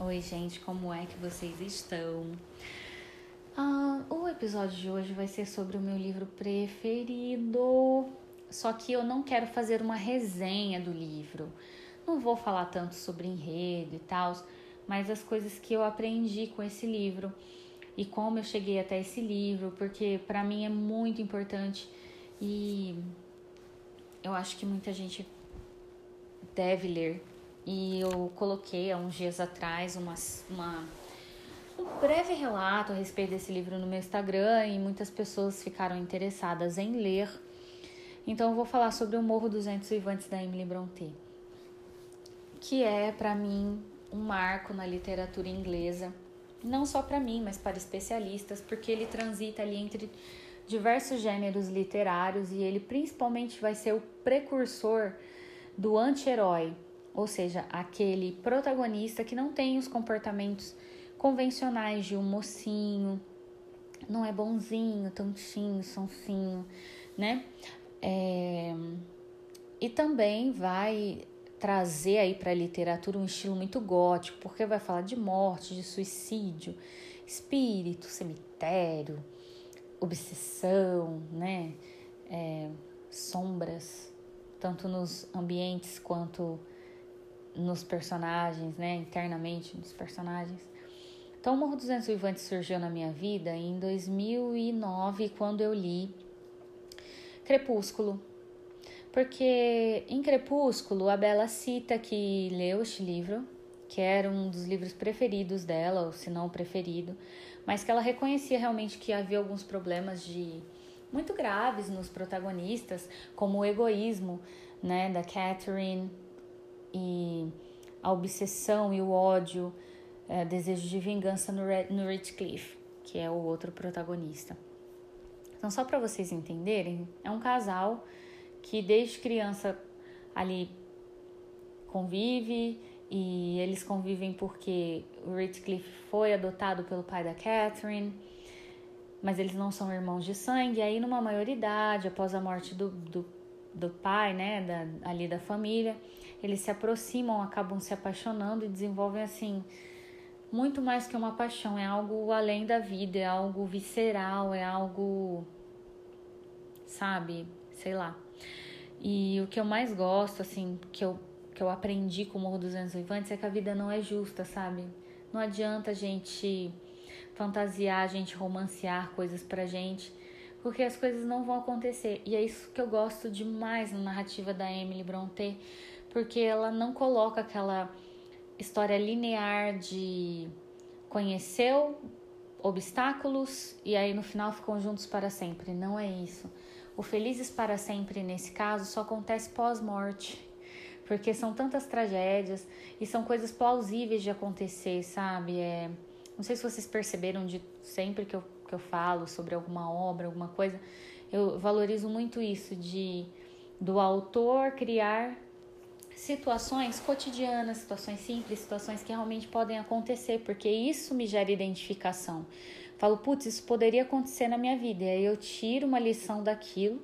Oi, gente, como é que vocês estão? Ah, o episódio de hoje vai ser sobre o meu livro preferido. Só que eu não quero fazer uma resenha do livro. Não vou falar tanto sobre enredo e tal, mas as coisas que eu aprendi com esse livro e como eu cheguei até esse livro, porque para mim é muito importante e eu acho que muita gente deve ler e eu coloquei há uns dias atrás uma, uma, um breve relato a respeito desse livro no meu Instagram e muitas pessoas ficaram interessadas em ler. Então eu vou falar sobre o Morro dos Ventos Vivantes da Emily Brontë, que é para mim um marco na literatura inglesa, não só para mim, mas para especialistas, porque ele transita ali entre diversos gêneros literários e ele principalmente vai ser o precursor do anti-herói, ou seja, aquele protagonista que não tem os comportamentos convencionais de um mocinho, não é bonzinho, tontinho, sonsinho, né? É... E também vai trazer aí para a literatura um estilo muito gótico, porque vai falar de morte, de suicídio, espírito, cemitério, obsessão, né? É, sombras, tanto nos ambientes quanto nos personagens, né, internamente nos personagens. Então, o Morro dos Vivantes surgiu na minha vida em 2009, quando eu li Crepúsculo. Porque em Crepúsculo, a Bela cita que leu este livro, que era um dos livros preferidos dela, ou se não o preferido, mas que ela reconhecia realmente que havia alguns problemas de muito graves nos protagonistas, como o egoísmo, né, da Catherine, e a obsessão e o ódio, é, desejo de vingança no, no Ratcliffe, que é o outro protagonista. Então, só para vocês entenderem, é um casal que desde criança ali convive e eles convivem porque o Ratcliffe foi adotado pelo pai da Catherine, mas eles não são irmãos de sangue. E aí, numa maioridade, após a morte do, do, do pai, né, da, ali da família, eles se aproximam, acabam se apaixonando e desenvolvem assim muito mais que uma paixão, é algo além da vida, é algo visceral, é algo sabe, sei lá. E o que eu mais gosto assim, que eu que eu aprendi com o Morro dos Ventos Vivantes é que a vida não é justa, sabe? Não adianta a gente fantasiar, a gente romancear coisas pra gente, porque as coisas não vão acontecer. E é isso que eu gosto demais na narrativa da Emily Brontë, porque ela não coloca aquela história linear de conheceu obstáculos e aí no final ficam juntos para sempre. Não é isso. O felizes para sempre nesse caso só acontece pós-morte, porque são tantas tragédias e são coisas plausíveis de acontecer, sabe? É, não sei se vocês perceberam de sempre que eu, que eu falo sobre alguma obra, alguma coisa, eu valorizo muito isso de do autor criar situações cotidianas, situações simples, situações que realmente podem acontecer, porque isso me gera identificação. Falo, putz, isso poderia acontecer na minha vida, e aí eu tiro uma lição daquilo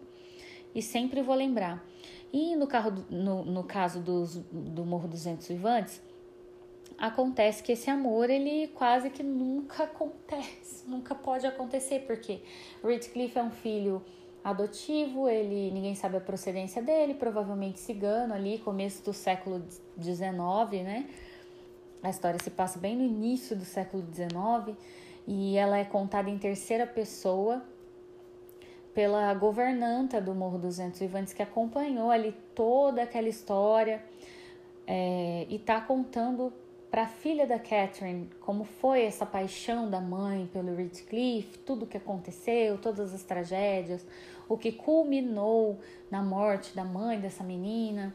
e sempre vou lembrar. E no, carro, no, no caso dos, do Morro dos Ventos Vivantes, acontece que esse amor ele quase que nunca acontece, nunca pode acontecer, porque Redcliffe é um filho adotivo, ele ninguém sabe a procedência dele, provavelmente cigano ali, começo do século XIX, né? A história se passa bem no início do século XIX e ela é contada em terceira pessoa pela governanta do Morro dos Ventos Vivantes que acompanhou ali toda aquela história é, e está contando para a filha da Catherine, como foi essa paixão da mãe pelo Redcliffe, tudo o que aconteceu, todas as tragédias, o que culminou na morte da mãe dessa menina.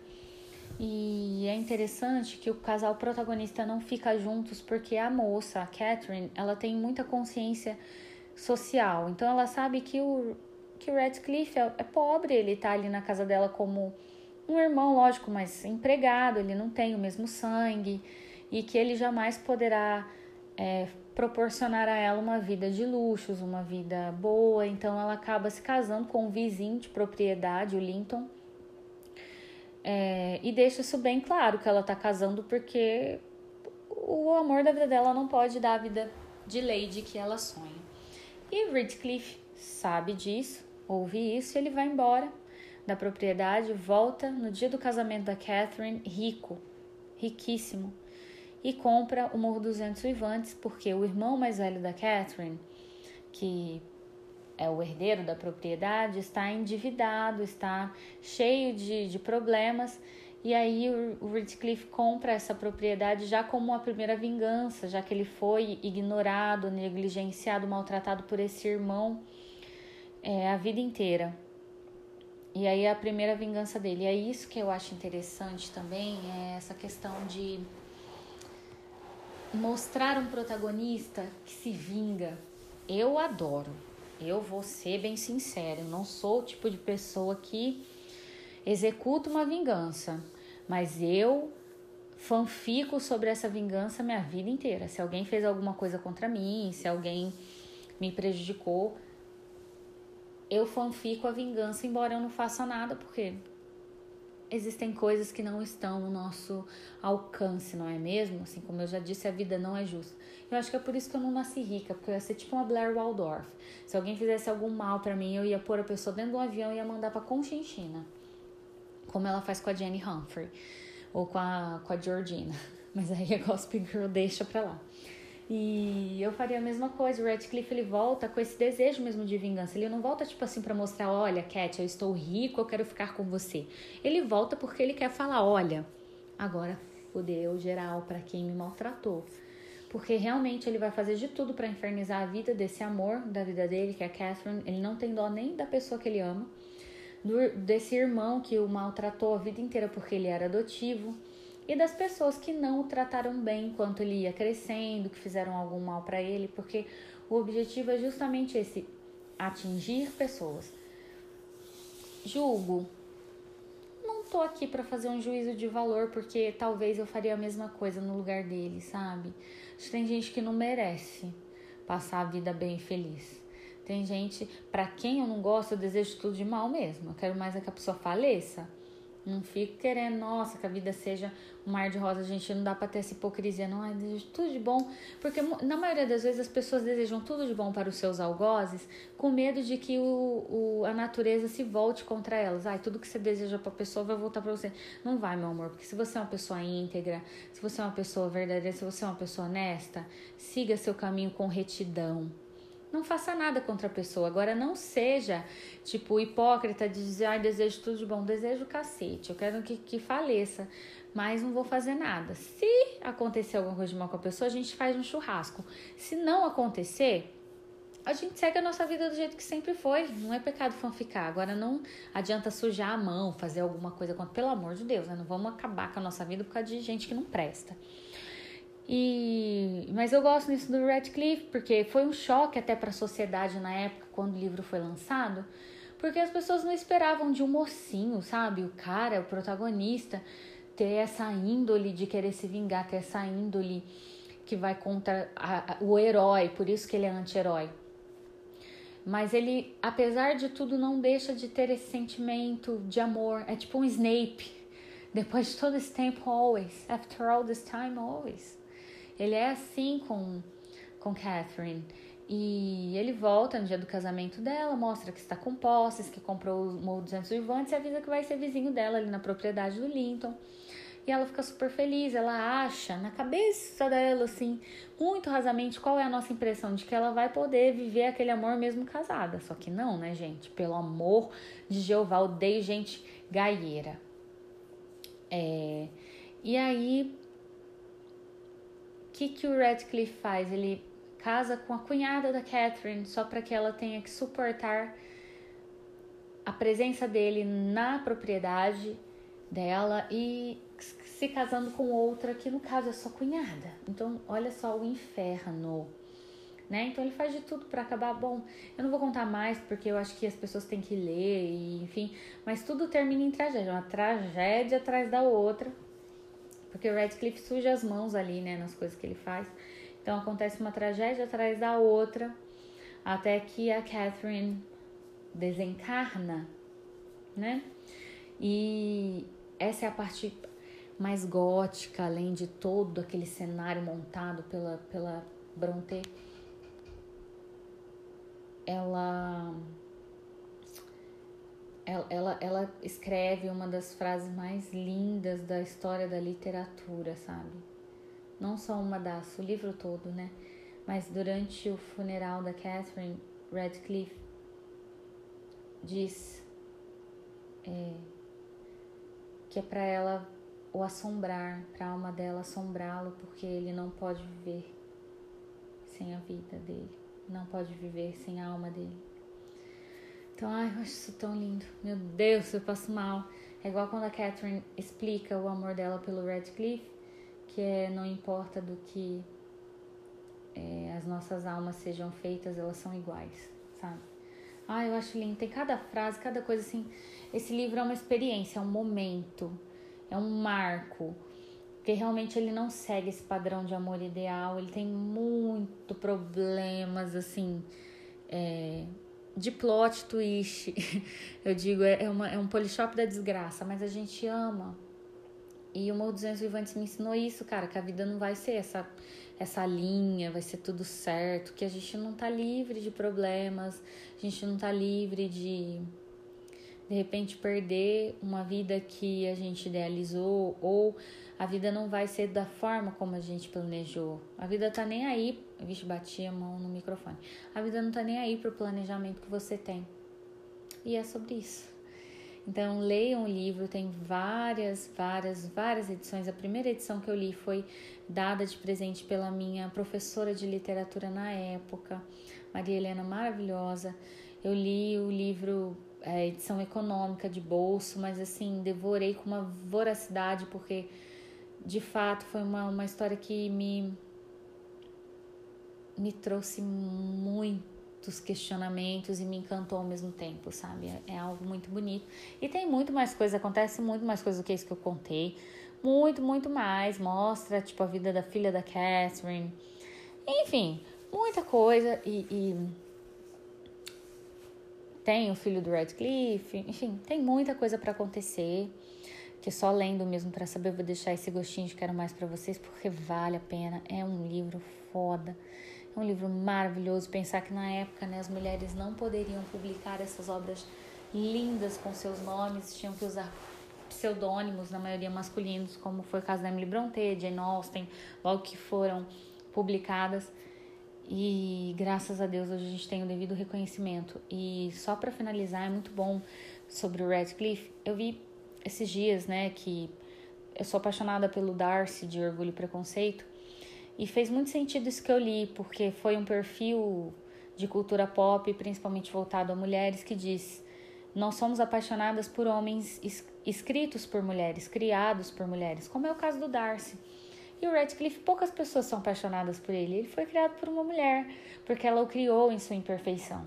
E é interessante que o casal protagonista não fica juntos porque a moça, a Catherine, ela tem muita consciência social. Então ela sabe que o que o Radcliffe é, é pobre, ele tá ali na casa dela como um irmão, lógico, mas empregado, ele não tem o mesmo sangue e que ele jamais poderá é, proporcionar a ela uma vida de luxos, uma vida boa. Então ela acaba se casando com um vizinho de propriedade, o Linton, é, e deixa isso bem claro que ela está casando porque o amor da vida dela não pode dar a vida de Lady que ela sonha. E Redcliffe sabe disso, ouve isso, ele vai embora da propriedade, volta no dia do casamento da Catherine, rico, riquíssimo, e compra o Morro dos Ventos Vivantes, porque o irmão mais velho da Catherine, que é o herdeiro da propriedade, está endividado, está cheio de, de problemas e aí o Redcliffe compra essa propriedade já como uma primeira vingança, já que ele foi ignorado, negligenciado, maltratado por esse irmão é, a vida inteira. E aí a primeira vingança dele. E é isso que eu acho interessante também, é essa questão de mostrar um protagonista que se vinga. Eu adoro. Eu vou ser bem sincero, eu não sou o tipo de pessoa que executo uma vingança, mas eu fanfico sobre essa vingança minha vida inteira. Se alguém fez alguma coisa contra mim, se alguém me prejudicou, eu fanfico a vingança, embora eu não faça nada, porque existem coisas que não estão no nosso alcance, não é mesmo? Assim como eu já disse, a vida não é justa. Eu acho que é por isso que eu não nasci rica, porque eu ia ser tipo uma Blair Waldorf. Se alguém fizesse algum mal para mim, eu ia pôr a pessoa dentro de um avião e ia mandar para Conchinchina como ela faz com a Jenny Humphrey ou com a, com a Georgina. Mas aí a Gossip Girl deixa pra lá. E eu faria a mesma coisa. O Radcliffe ele volta com esse desejo mesmo de vingança. Ele não volta tipo assim para mostrar, olha, Cat, eu estou rico, eu quero ficar com você. Ele volta porque ele quer falar, olha, agora fudeu geral para quem me maltratou. Porque realmente ele vai fazer de tudo para infernizar a vida desse amor da vida dele, que é a Catherine. Ele não tem dó nem da pessoa que ele ama do, desse irmão que o maltratou a vida inteira porque ele era adotivo e das pessoas que não o trataram bem enquanto ele ia crescendo, que fizeram algum mal para ele, porque o objetivo é justamente esse: atingir pessoas. Julgo. Não tô aqui para fazer um juízo de valor, porque talvez eu faria a mesma coisa no lugar dele, sabe? Tem gente que não merece passar a vida bem feliz. Tem gente para quem eu não gosto, eu desejo tudo de mal mesmo. Eu quero mais é que a pessoa faleça. Não fico querendo, nossa, que a vida seja um mar de rosa. Gente, não dá pra ter essa hipocrisia, não. Ai, desejo tudo de bom. Porque na maioria das vezes as pessoas desejam tudo de bom para os seus algozes, com medo de que o, o, a natureza se volte contra elas. Ai, tudo que você deseja pra pessoa vai voltar pra você. Não vai, meu amor, porque se você é uma pessoa íntegra, se você é uma pessoa verdadeira, se você é uma pessoa honesta, siga seu caminho com retidão não faça nada contra a pessoa. Agora, não seja, tipo, hipócrita de dizer, ai, desejo tudo de bom. Desejo cacete, eu quero que, que faleça, mas não vou fazer nada. Se acontecer alguma coisa de mal com a pessoa, a gente faz um churrasco. Se não acontecer, a gente segue a nossa vida do jeito que sempre foi. Não é pecado fanficar. Agora, não adianta sujar a mão, fazer alguma coisa contra. Pelo amor de Deus, né? Não vamos acabar com a nossa vida por causa de gente que não presta. E, mas eu gosto disso do Radcliffe porque foi um choque até para a sociedade na época quando o livro foi lançado, porque as pessoas não esperavam de um mocinho, sabe, o cara, o protagonista, ter essa índole de querer se vingar, ter essa índole que vai contra a, a, o herói, por isso que ele é anti-herói. Mas ele, apesar de tudo, não deixa de ter esse sentimento de amor. É tipo um Snape. Depois de todo esse tempo, always. After all this time, always. Ele é assim com, com Catherine. E ele volta no dia do casamento dela, mostra que está com posses, que comprou o Morro 200 Vivantes e avisa que vai ser vizinho dela ali na propriedade do Linton. E ela fica super feliz, ela acha na cabeça dela, assim, muito rasamente, qual é a nossa impressão de que ela vai poder viver aquele amor mesmo casada. Só que não, né, gente? Pelo amor de Jeová, odeio gente gaieira. É... E aí que, que o Radcliffe faz? Ele casa com a cunhada da Catherine só para que ela tenha que suportar a presença dele na propriedade dela e se casando com outra que no caso é sua cunhada. Então, olha só o inferno. Né? Então ele faz de tudo para acabar. Bom, eu não vou contar mais porque eu acho que as pessoas têm que ler e enfim, mas tudo termina em tragédia, uma tragédia atrás da outra porque o Radcliffe suja as mãos ali, né, nas coisas que ele faz. Então acontece uma tragédia atrás da outra, até que a Catherine desencarna, né? E essa é a parte mais gótica, além de todo aquele cenário montado pela, pela Brontë. Ela, ela, ela, ela escreve uma das frases mais lindas da história da literatura, sabe? Não só uma das, o livro todo, né? Mas durante o funeral da Catherine Radcliffe, diz é, que é para ela o assombrar, para a alma dela assombrá-lo, porque ele não pode viver sem a vida dele, não pode viver sem a alma dele. Então, ai, eu acho isso tão lindo. Meu Deus, eu passo mal. É igual quando a Catherine explica o amor dela pelo Radcliffe, que é não importa do que é, as nossas almas sejam feitas, elas são iguais, sabe? Ah, eu acho lindo. Tem cada frase, cada coisa assim. Esse livro é uma experiência, é um momento, é um marco. Porque realmente ele não segue esse padrão de amor ideal. Ele tem muito problemas, assim, é, de plot twist. Eu digo, é, é, uma, é um polishop da desgraça, mas a gente ama. E o Morro dos Ventos Vivantes me ensinou isso, cara, que a vida não vai ser essa essa linha, vai ser tudo certo, que a gente não tá livre de problemas, a gente não tá livre de de repente perder uma vida que a gente idealizou ou a vida não vai ser da forma como a gente planejou. A vida tá nem aí, vixe, bati a mão no microfone. A vida não tá nem aí pro planejamento que você tem. E é sobre isso. Então, leiam o livro, tem várias, várias, várias edições. A primeira edição que eu li foi dada de presente pela minha professora de literatura na época, Maria Helena maravilhosa. Eu li o livro é, edição econômica de bolso, mas assim, devorei com uma voracidade, porque de fato foi uma, uma história que me, me trouxe muito muitos questionamentos e me encantou ao mesmo tempo, sabe? É, é algo muito bonito. E tem muito mais coisa, acontece muito mais coisa do que isso que eu contei. Muito, muito mais. Mostra, tipo, a vida da filha da Catherine. Enfim, muita coisa. E, e tem o filho do Radcliffe. Enfim, tem muita coisa para acontecer. Que só lendo mesmo para saber, eu vou deixar esse gostinho de quero mais para vocês, porque vale a pena. É um livro foda. É um livro maravilhoso. Pensar que na época né, as mulheres não poderiam publicar essas obras lindas com seus nomes, tinham que usar pseudônimos, na maioria masculinos, como foi o caso da Emily Brontë, Jane Austen, logo que foram publicadas. E graças a Deus hoje a gente tem o devido reconhecimento. E só para finalizar, é muito bom sobre o Radcliffe. Eu vi esses dias, né, que eu sou apaixonada pelo Darcy de Orgulho e Preconceito. E fez muito sentido isso que eu li, porque foi um perfil de cultura pop, principalmente voltado a mulheres, que diz: Nós somos apaixonadas por homens escritos por mulheres, criados por mulheres, como é o caso do Darcy. E o Radcliffe, poucas pessoas são apaixonadas por ele. Ele foi criado por uma mulher, porque ela o criou em sua imperfeição.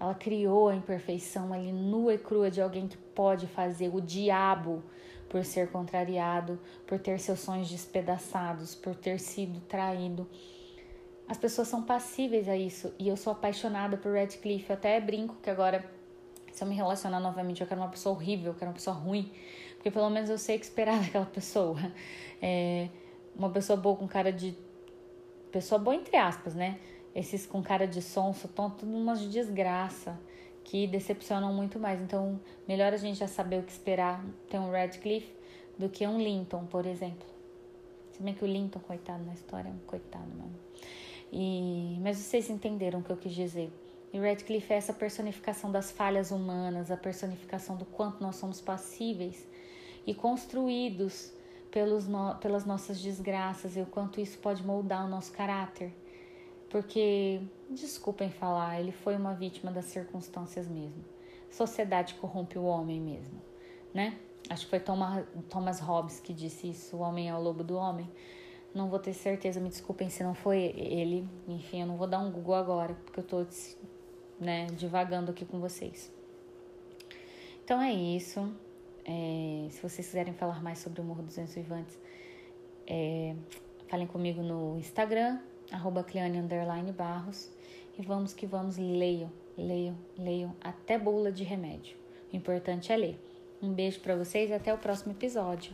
Ela criou a imperfeição ali nua e crua de alguém que pode fazer o diabo por ser contrariado, por ter seus sonhos despedaçados, por ter sido traído. As pessoas são passíveis a isso e eu sou apaixonada por Radcliffe. Eu até brinco que agora, se eu me relacionar novamente, eu quero uma pessoa horrível, eu quero uma pessoa ruim, porque pelo menos eu sei o que esperar daquela pessoa. É uma pessoa boa com cara de. Pessoa boa, entre aspas, né? Esses com cara de sonso, estão tudo umas de desgraça que decepcionam muito mais. Então, melhor a gente já saber o que esperar ter um Radcliffe do que um Linton, por exemplo. Se bem que o Linton, coitado na história, é um coitado mesmo. E, mas vocês entenderam o que eu quis dizer. E Radcliffe é essa personificação das falhas humanas, a personificação do quanto nós somos passíveis e construídos pelos no, pelas nossas desgraças e o quanto isso pode moldar o nosso caráter. Porque, desculpem falar, ele foi uma vítima das circunstâncias mesmo. Sociedade corrompe o homem mesmo, né? Acho que foi Thomas, Hobbes que disse isso, o homem é o lobo do homem. Não vou ter certeza, me desculpem se não foi ele. Enfim, eu não vou dar um Google agora, porque eu tô né, divagando aqui com vocês. Então é isso. É, se vocês quiserem falar mais sobre o Morro dos Vivantes, é, falem comigo no Instagram, arroba Barros. E vamos que vamos, leiam, leiam, leiam, até bula de remédio. O importante é ler. Um beijo para vocês e até o próximo episódio.